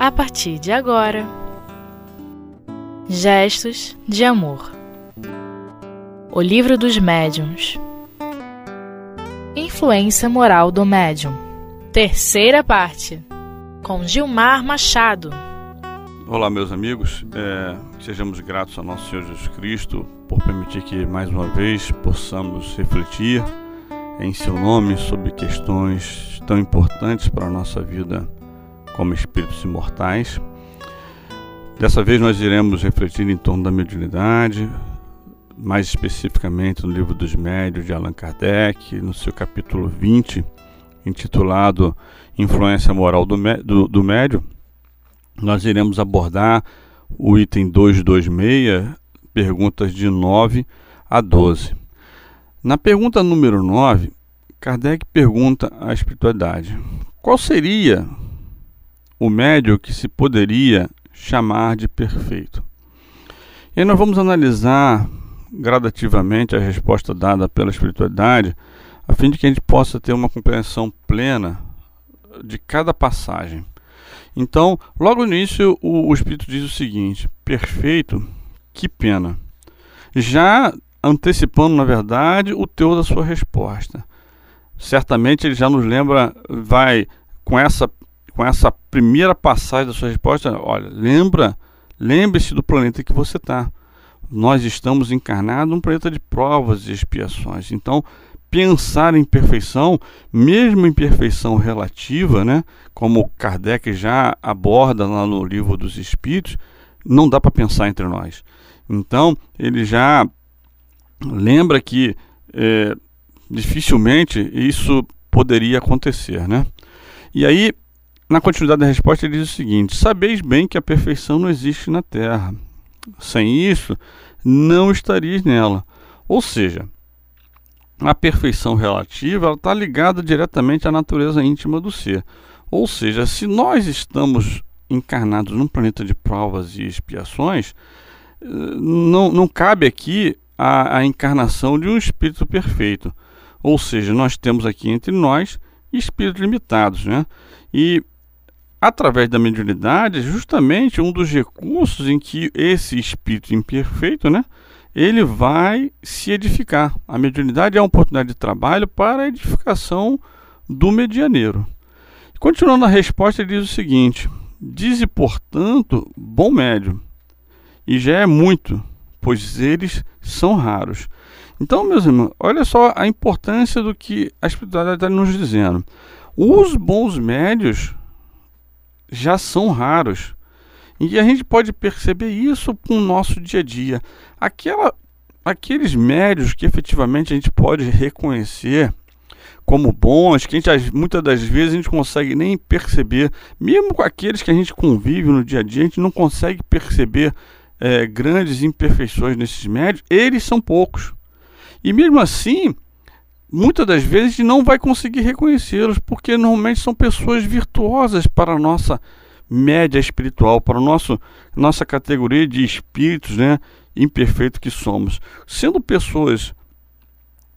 a partir de agora. Gestos de Amor. O Livro dos Médiuns. Influência Moral do Médium. Terceira parte. Com Gilmar Machado. Olá, meus amigos. É, sejamos gratos ao nosso Senhor Jesus Cristo por permitir que mais uma vez possamos refletir em seu nome sobre questões tão importantes para a nossa vida como espíritos imortais. Dessa vez nós iremos refletir em torno da mediunidade, mais especificamente no livro dos médios de Allan Kardec, no seu capítulo 20, intitulado Influência Moral do, do, do Médio nós iremos abordar o item 226, perguntas de 9 a 12. Na pergunta número 9, Kardec pergunta à espiritualidade: qual seria o médio que se poderia chamar de perfeito? E nós vamos analisar gradativamente a resposta dada pela espiritualidade, a fim de que a gente possa ter uma compreensão plena de cada passagem. Então, logo no início, o, o Espírito diz o seguinte: perfeito, que pena. Já antecipando, na verdade, o teu da sua resposta. Certamente ele já nos lembra, vai com essa com essa primeira passagem da sua resposta, olha, lembra, lembre-se do planeta que você está. Nós estamos encarnados num planeta de provas e expiações. Então, pensar em perfeição, mesmo em perfeição relativa, né, como Kardec já aborda lá no livro dos Espíritos, não dá para pensar entre nós. Então, ele já lembra que é, dificilmente isso poderia acontecer. Né? E aí, na continuidade da resposta, ele diz o seguinte: Sabeis bem que a perfeição não existe na Terra. Sem isso, não estarias nela. Ou seja, a perfeição relativa está ligada diretamente à natureza íntima do ser. Ou seja, se nós estamos encarnados num planeta de provas e expiações, não, não cabe aqui a, a encarnação de um espírito perfeito. Ou seja, nós temos aqui entre nós espíritos limitados. Né? E através da mediunidade, justamente um dos recursos em que esse espírito imperfeito, né, ele vai se edificar. A mediunidade é uma oportunidade de trabalho para a edificação do medianeiro. Continuando a resposta, ele diz o seguinte: Dize, portanto, bom médio, e já é muito, pois eles são raros. Então, meus irmãos, olha só a importância do que a espiritualidade está nos dizendo. Os bons médios já são raros. E a gente pode perceber isso com o nosso dia a dia. Aquela, aqueles médios que efetivamente a gente pode reconhecer como bons, que a gente, muitas das vezes a gente consegue nem perceber, mesmo com aqueles que a gente convive no dia a dia, a gente não consegue perceber é, grandes imperfeições nesses médios, eles são poucos. E mesmo assim, muitas das vezes não vai conseguir reconhecê-los, porque normalmente são pessoas virtuosas para a nossa média espiritual, para a nosso, nossa categoria de espíritos né, imperfeitos que somos. Sendo pessoas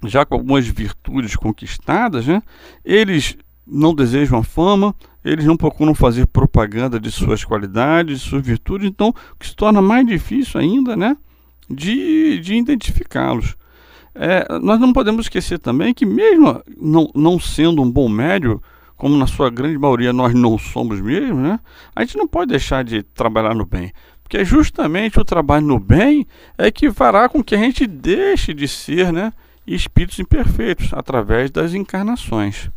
já com algumas virtudes conquistadas, né, eles não desejam a fama, eles não procuram fazer propaganda de suas qualidades, de suas virtudes, então que se torna mais difícil ainda né, de, de identificá-los. É, nós não podemos esquecer também que, mesmo não, não sendo um bom médio, como na sua grande maioria nós não somos mesmo, né? A gente não pode deixar de trabalhar no bem, porque justamente o trabalho no bem é que fará com que a gente deixe de ser, né, espíritos imperfeitos através das encarnações.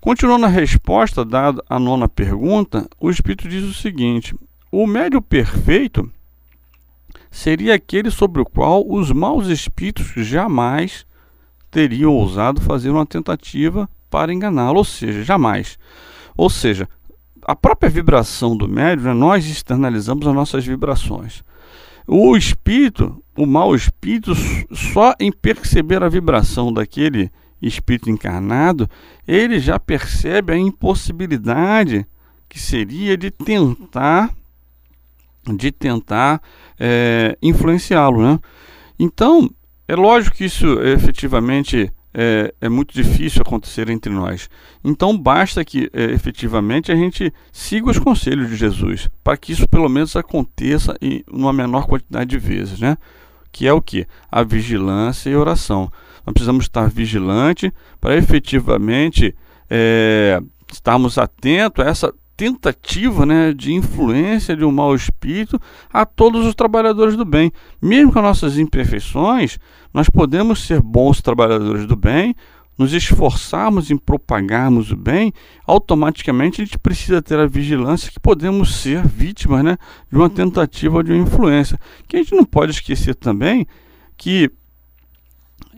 Continuando a resposta dada à nona pergunta, o espírito diz o seguinte: o médio perfeito seria aquele sobre o qual os maus espíritos jamais teriam ousado fazer uma tentativa para enganá-lo, ou seja, jamais. Ou seja, a própria vibração do médium, né, nós externalizamos as nossas vibrações. O espírito, o mau espírito, só em perceber a vibração daquele espírito encarnado, ele já percebe a impossibilidade que seria de tentar de tentar é, influenciá-lo, né? Então, é lógico que isso efetivamente é, é, muito difícil acontecer entre nós. Então basta que é, efetivamente a gente siga os conselhos de Jesus, para que isso pelo menos aconteça em uma menor quantidade de vezes, né? Que é o que? A vigilância e oração. Nós precisamos estar vigilante para efetivamente é, estarmos atentos a essa tentativa né, de influência de um mau espírito a todos os trabalhadores do bem. Mesmo com nossas imperfeições, nós podemos ser bons trabalhadores do bem, nos esforçarmos em propagarmos o bem, automaticamente a gente precisa ter a vigilância que podemos ser vítimas né, de uma tentativa de uma influência. Que a gente não pode esquecer também que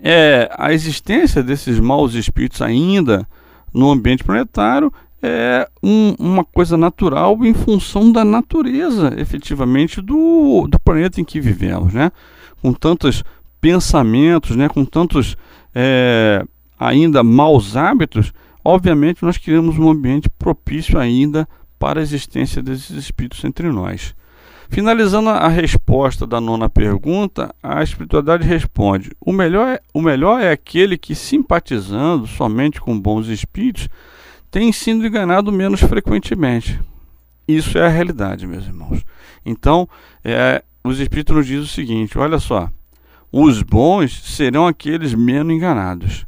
é, a existência desses maus espíritos ainda no ambiente planetário é um, uma coisa natural em função da natureza, efetivamente, do, do planeta em que vivemos, né? Com tantos pensamentos, né? Com tantos é, ainda maus hábitos, obviamente nós criamos um ambiente propício ainda para a existência desses espíritos entre nós. Finalizando a resposta da nona pergunta, a espiritualidade responde: o melhor, é, o melhor é aquele que, simpatizando somente com bons espíritos, tem sido enganado menos frequentemente. Isso é a realidade, meus irmãos. Então, é, os Espíritos nos dizem o seguinte: olha só, os bons serão aqueles menos enganados.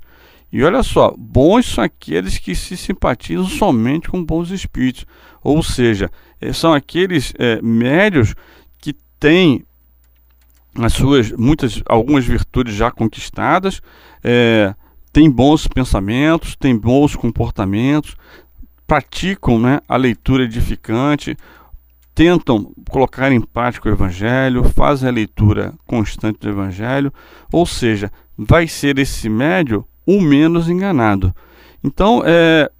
E olha só, bons são aqueles que se simpatizam somente com bons espíritos. Ou seja, eh, são aqueles é, médios que têm as suas muitas algumas virtudes já conquistadas, é, têm bons pensamentos, têm bons comportamentos, praticam né, a leitura edificante, tentam colocar em prática o Evangelho, fazem a leitura constante do Evangelho, ou seja, vai ser esse médio o menos enganado. Então, é,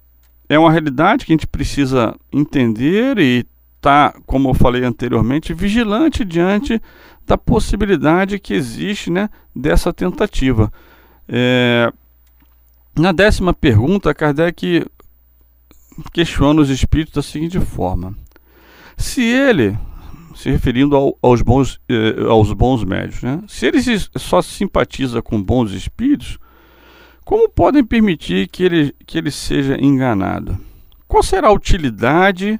é uma realidade que a gente precisa entender e estar, tá, como eu falei anteriormente, vigilante diante da possibilidade que existe né, dessa tentativa. É, na décima pergunta, Kardec questiona os espíritos da seguinte forma: se ele, se referindo ao, aos, bons, eh, aos bons médios, né, se ele se, só simpatiza com bons espíritos, como podem permitir que ele, que ele seja enganado? Qual será a utilidade?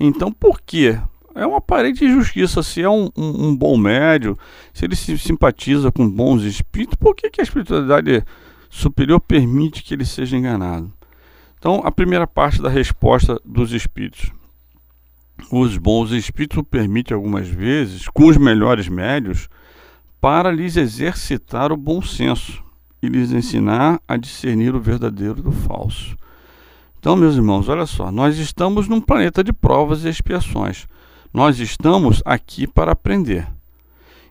Então, por quê? É uma aparente injustiça. Se é um, um, um, bom médio, se ele se simpatiza com bons espíritos, por que, que a espiritualidade superior permite que ele seja enganado. Então, a primeira parte da resposta dos espíritos. Os bons espíritos permitem algumas vezes, com os melhores médios, para lhes exercitar o bom senso e lhes ensinar a discernir o verdadeiro do falso. Então, meus irmãos, olha só, nós estamos num planeta de provas e expiações. Nós estamos aqui para aprender.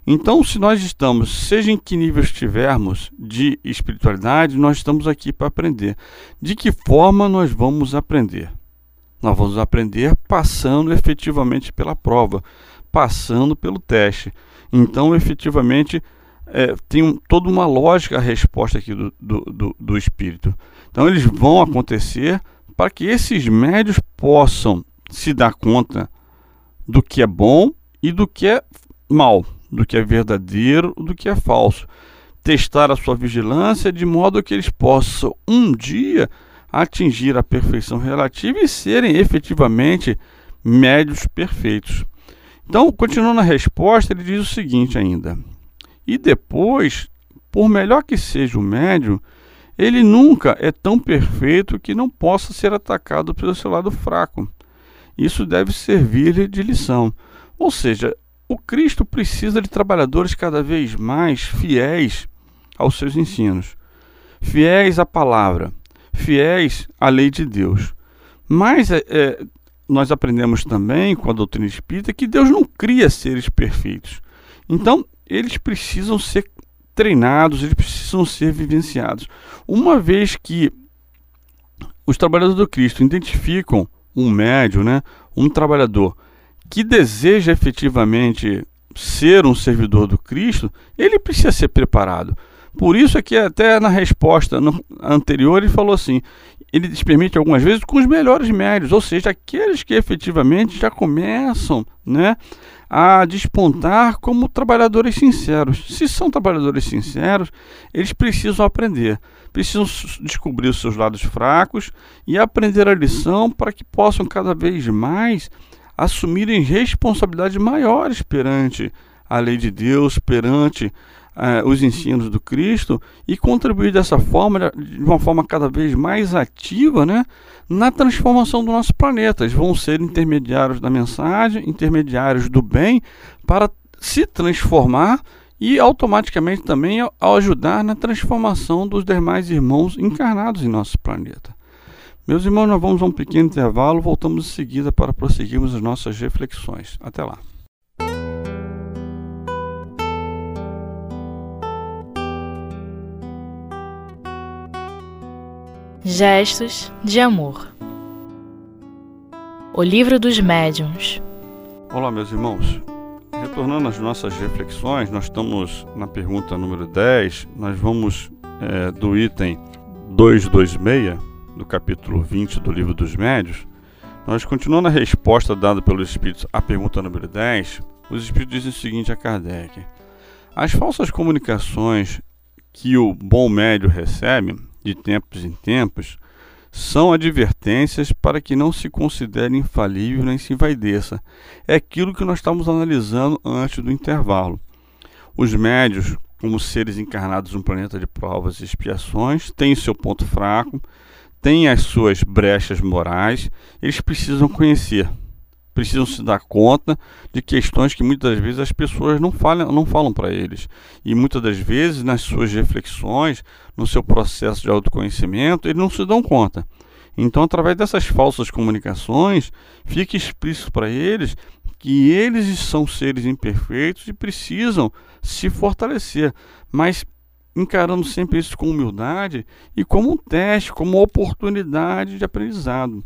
Então, se nós estamos, seja em que nível estivermos de espiritualidade, nós estamos aqui para aprender. De que forma nós vamos aprender? Nós vamos aprender passando efetivamente pela prova, passando pelo teste. Então, efetivamente, é, tem toda uma lógica a resposta aqui do, do, do, do espírito. Então, eles vão acontecer para que esses médios possam se dar conta do que é bom e do que é mal do que é verdadeiro, do que é falso. Testar a sua vigilância de modo que eles possam um dia atingir a perfeição relativa e serem efetivamente médios perfeitos. Então, continuando a resposta, ele diz o seguinte ainda: E depois, por melhor que seja o médio, ele nunca é tão perfeito que não possa ser atacado pelo seu lado fraco. Isso deve servir-lhe de lição. Ou seja, o Cristo precisa de trabalhadores cada vez mais fiéis aos seus ensinos, fiéis à palavra, fiéis à lei de Deus. Mas é, é, nós aprendemos também com a doutrina espírita que Deus não cria seres perfeitos. Então, eles precisam ser treinados, eles precisam ser vivenciados. Uma vez que os trabalhadores do Cristo identificam um médio, né, um trabalhador que deseja efetivamente ser um servidor do Cristo, ele precisa ser preparado. Por isso é que até na resposta anterior ele falou assim: ele permite algumas vezes com os melhores médios, ou seja, aqueles que efetivamente já começam né, a despontar como trabalhadores sinceros. Se são trabalhadores sinceros, eles precisam aprender, precisam descobrir os seus lados fracos e aprender a lição para que possam cada vez mais assumirem responsabilidades maiores perante a lei de Deus, perante uh, os ensinos do Cristo e contribuir dessa forma, de uma forma cada vez mais ativa, né, na transformação do nosso planeta. Eles vão ser intermediários da mensagem, intermediários do bem, para se transformar e automaticamente também ao ajudar na transformação dos demais irmãos encarnados em nosso planeta. Meus irmãos, nós vamos a um pequeno intervalo, voltamos em seguida para prosseguirmos as nossas reflexões. Até lá. Gestos de Amor O Livro dos Médiuns Olá, meus irmãos. Retornando às nossas reflexões, nós estamos na pergunta número 10. Nós vamos é, do item 226, do capítulo 20 do Livro dos Médios. Nós continuando a resposta dada pelos Espíritos à pergunta número 10, os Espíritos dizem o seguinte a Kardec: As falsas comunicações que o bom médio recebe de tempos em tempos, são advertências para que não se considere infalível nem se envaideça. É aquilo que nós estamos analisando antes do intervalo. Os médios, como seres encarnados num planeta de provas e expiações, têm seu ponto fraco, têm as suas brechas morais, eles precisam conhecer, precisam se dar conta de questões que muitas vezes as pessoas não falam, não falam para eles. E muitas das vezes, nas suas reflexões, no seu processo de autoconhecimento, eles não se dão conta. Então, através dessas falsas comunicações, fica explícito para eles que eles são seres imperfeitos e precisam se fortalecer, mas encarando sempre isso com humildade e como um teste, como uma oportunidade de aprendizado.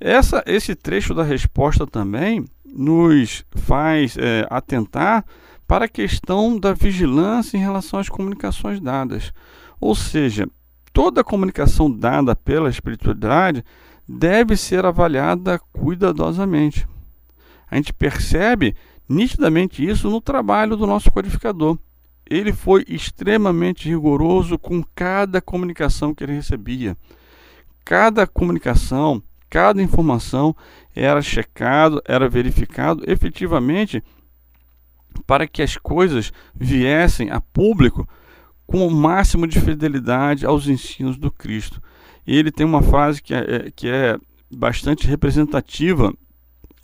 Essa, esse trecho da resposta também nos faz é, atentar para a questão da vigilância em relação às comunicações dadas. Ou seja, toda comunicação dada pela espiritualidade deve ser avaliada cuidadosamente. A gente percebe nitidamente isso no trabalho do nosso codificador. Ele foi extremamente rigoroso com cada comunicação que ele recebia. Cada comunicação, cada informação era checado, era verificado efetivamente para que as coisas viessem a público com o máximo de fidelidade aos ensinos do Cristo. E ele tem uma frase que é, é que é bastante representativa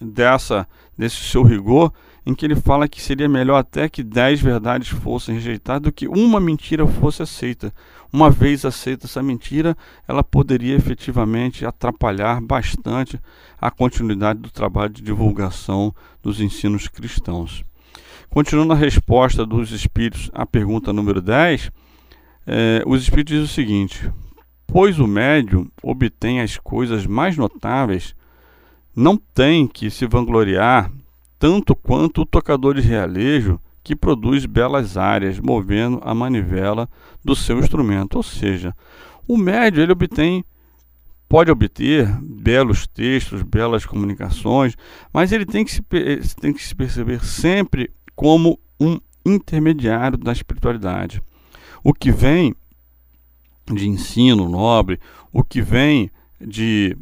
dessa desse seu rigor, em que ele fala que seria melhor até que dez verdades fossem rejeitadas do que uma mentira fosse aceita. Uma vez aceita essa mentira, ela poderia efetivamente atrapalhar bastante a continuidade do trabalho de divulgação dos ensinos cristãos. Continuando a resposta dos espíritos à pergunta número 10, eh, os espíritos dizem o seguinte: Pois o médium obtém as coisas mais notáveis, não tem que se vangloriar tanto quanto o tocador de realejo que produz belas áreas movendo a manivela do seu instrumento. Ou seja, o médio ele obtém pode obter belos textos, belas comunicações, mas ele tem que se, tem que se perceber sempre como um intermediário da espiritualidade. O que vem de ensino nobre, o que vem de,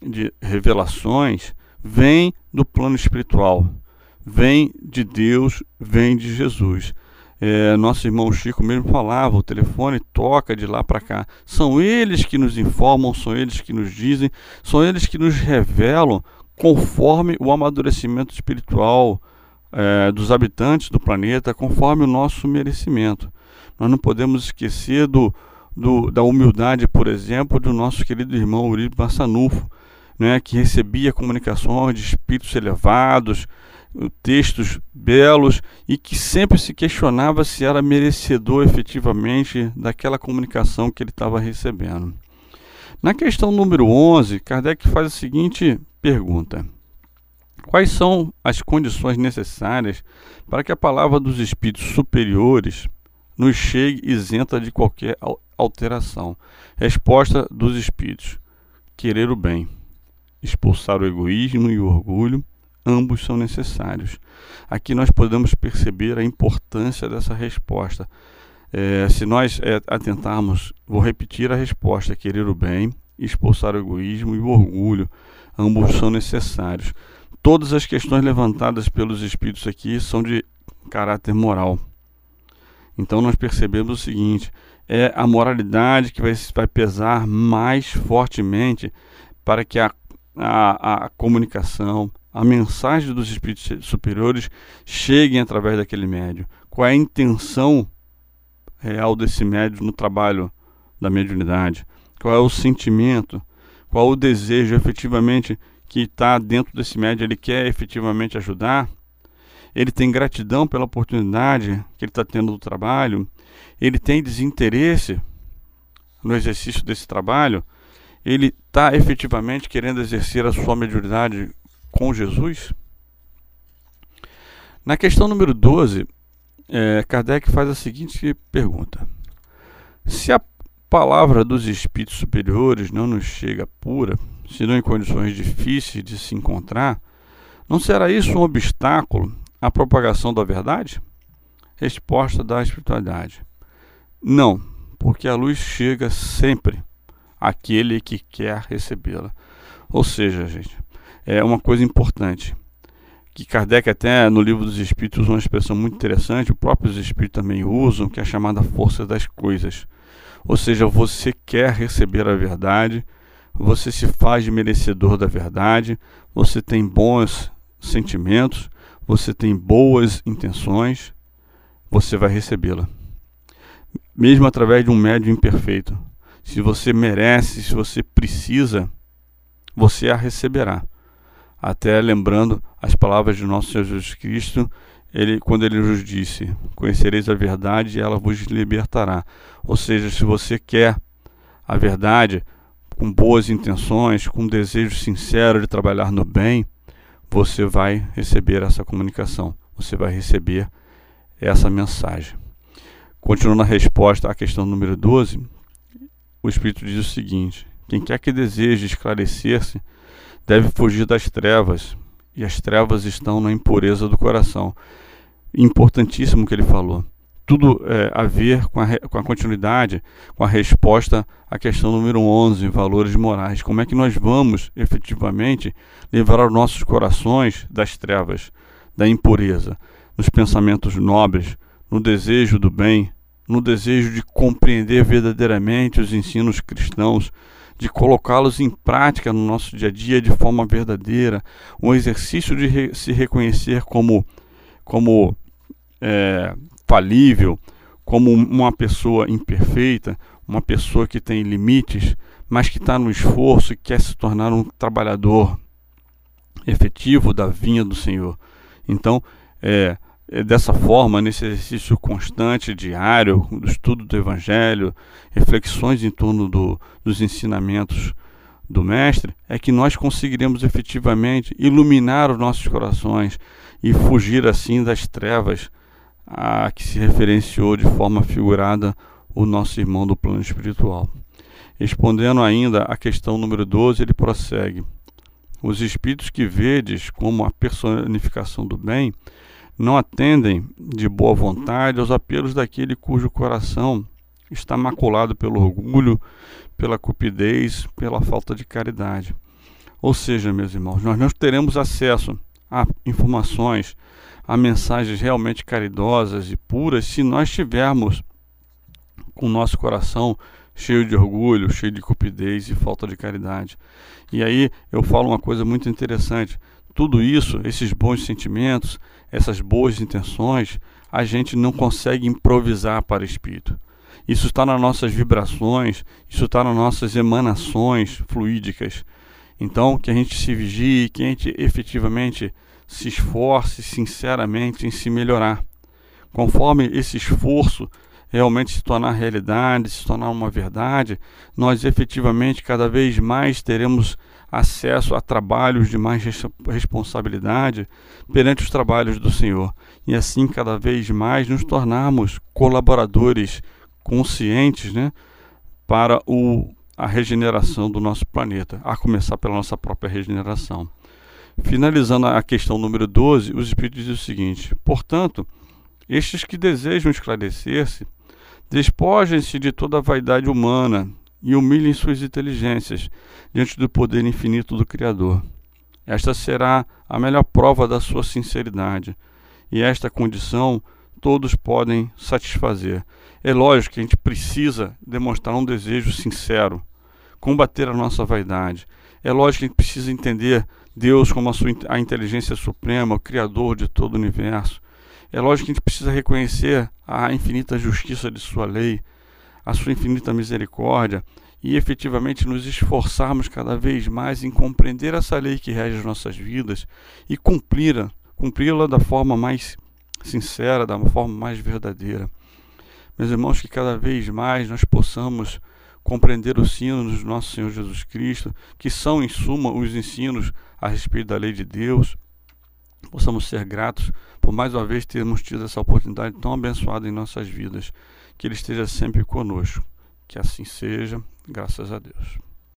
de revelações, vem do plano espiritual vem de Deus, vem de Jesus. É, nosso irmão Chico mesmo falava, o telefone toca de lá para cá. São eles que nos informam, são eles que nos dizem, são eles que nos revelam conforme o amadurecimento espiritual é, dos habitantes do planeta, conforme o nosso merecimento. Nós não podemos esquecer do, do da humildade, por exemplo, do nosso querido irmão Uribe Massanufo, né, que recebia comunicações de espíritos elevados, textos belos e que sempre se questionava se era merecedor efetivamente daquela comunicação que ele estava recebendo. Na questão número 11, Kardec faz a seguinte pergunta: Quais são as condições necessárias para que a palavra dos espíritos superiores nos chegue isenta de qualquer alteração. Resposta dos espíritos: querer o bem, expulsar o egoísmo e o orgulho, ambos são necessários. Aqui nós podemos perceber a importância dessa resposta. É, se nós é, atentarmos, vou repetir a resposta: querer o bem, expulsar o egoísmo e o orgulho, ambos são necessários. Todas as questões levantadas pelos espíritos aqui são de caráter moral. Então nós percebemos o seguinte: é a moralidade que vai, vai pesar mais fortemente para que a, a, a comunicação, a mensagem dos espíritos superiores cheguem através daquele médio. Qual é a intenção real desse médio no trabalho da mediunidade? Qual é o sentimento? Qual o desejo efetivamente que está dentro desse médio? Ele quer efetivamente ajudar? Ele tem gratidão pela oportunidade que ele está tendo do trabalho? Ele tem desinteresse no exercício desse trabalho? Ele está efetivamente querendo exercer a sua mediunidade com Jesus? Na questão número 12, é, Kardec faz a seguinte pergunta: Se a palavra dos espíritos superiores não nos chega pura, senão em condições difíceis de se encontrar, não será isso um obstáculo à propagação da verdade? Resposta da espiritualidade: Não, porque a luz chega sempre àquele que quer recebê-la. Ou seja, gente, é uma coisa importante que Kardec até no livro dos Espíritos usa uma expressão muito interessante, os próprios Espíritos também usam, que é a chamada força das coisas. Ou seja, você quer receber a verdade, você se faz merecedor da verdade, você tem bons sentimentos, você tem boas intenções, você vai recebê-la. Mesmo através de um médio imperfeito. Se você merece, se você precisa, você a receberá até lembrando as palavras de nosso Senhor Jesus Cristo, ele, quando ele nos disse: Conhecereis a verdade e ela vos libertará. Ou seja, se você quer a verdade com boas intenções, com um desejo sincero de trabalhar no bem, você vai receber essa comunicação, você vai receber essa mensagem. Continuando a resposta à questão número 12, o Espírito diz o seguinte: Quem quer que deseje esclarecer-se deve fugir das trevas, e as trevas estão na impureza do coração. Importantíssimo que ele falou. Tudo é, a ver com a, com a continuidade, com a resposta à questão número 11, valores morais. Como é que nós vamos efetivamente livrar os nossos corações das trevas, da impureza, nos pensamentos nobres, no desejo do bem, no desejo de compreender verdadeiramente os ensinos cristãos, de colocá-los em prática no nosso dia a dia de forma verdadeira, um exercício de re se reconhecer como, como é, falível, como uma pessoa imperfeita, uma pessoa que tem limites, mas que está no esforço e quer se tornar um trabalhador efetivo da vinha do Senhor. Então, é, dessa forma, nesse exercício constante, diário, do estudo do Evangelho, reflexões em torno do, dos ensinamentos do Mestre, é que nós conseguiremos efetivamente iluminar os nossos corações e fugir assim das trevas a que se referenciou de forma figurada o nosso irmão do plano espiritual. Respondendo ainda à questão número 12, ele prossegue: Os espíritos que vedes como a personificação do bem não atendem de boa vontade aos apelos daquele cujo coração está maculado pelo orgulho, pela cupidez, pela falta de caridade. Ou seja, meus irmãos, nós não teremos acesso a informações, a mensagens realmente caridosas e puras se nós tivermos com o nosso coração cheio de orgulho, cheio de cupidez e falta de caridade. E aí eu falo uma coisa muito interessante. Tudo isso, esses bons sentimentos, essas boas intenções, a gente não consegue improvisar para o espírito. Isso está nas nossas vibrações, isso está nas nossas emanações fluídicas. Então, que a gente se vigie, que a gente efetivamente se esforce sinceramente em se melhorar. Conforme esse esforço realmente se tornar realidade, se tornar uma verdade, nós efetivamente cada vez mais teremos acesso a trabalhos de mais responsabilidade perante os trabalhos do Senhor e assim cada vez mais nos tornarmos colaboradores conscientes né, para o, a regeneração do nosso planeta, a começar pela nossa própria regeneração. Finalizando a questão número 12, os Espíritos dizem o seguinte: portanto, estes que desejam esclarecer-se, despojem-se de toda a vaidade humana e humilhem suas inteligências diante do poder infinito do Criador. Esta será a melhor prova da sua sinceridade, e esta condição todos podem satisfazer. É lógico que a gente precisa demonstrar um desejo sincero, combater a nossa vaidade. É lógico que a gente precisa entender Deus como a, sua, a inteligência suprema, o Criador de todo o universo. É lógico que a gente precisa reconhecer a infinita justiça de Sua lei, a Sua infinita misericórdia e efetivamente nos esforçarmos cada vez mais em compreender essa lei que rege as nossas vidas e cumpri-la, cumpri-la da forma mais sincera, da forma mais verdadeira. Meus irmãos, que cada vez mais nós possamos compreender os ensinos do nosso Senhor Jesus Cristo, que são, em suma, os ensinos a respeito da lei de Deus. Possamos ser gratos por mais uma vez termos tido essa oportunidade tão abençoada em nossas vidas. Que Ele esteja sempre conosco. Que assim seja, graças a Deus.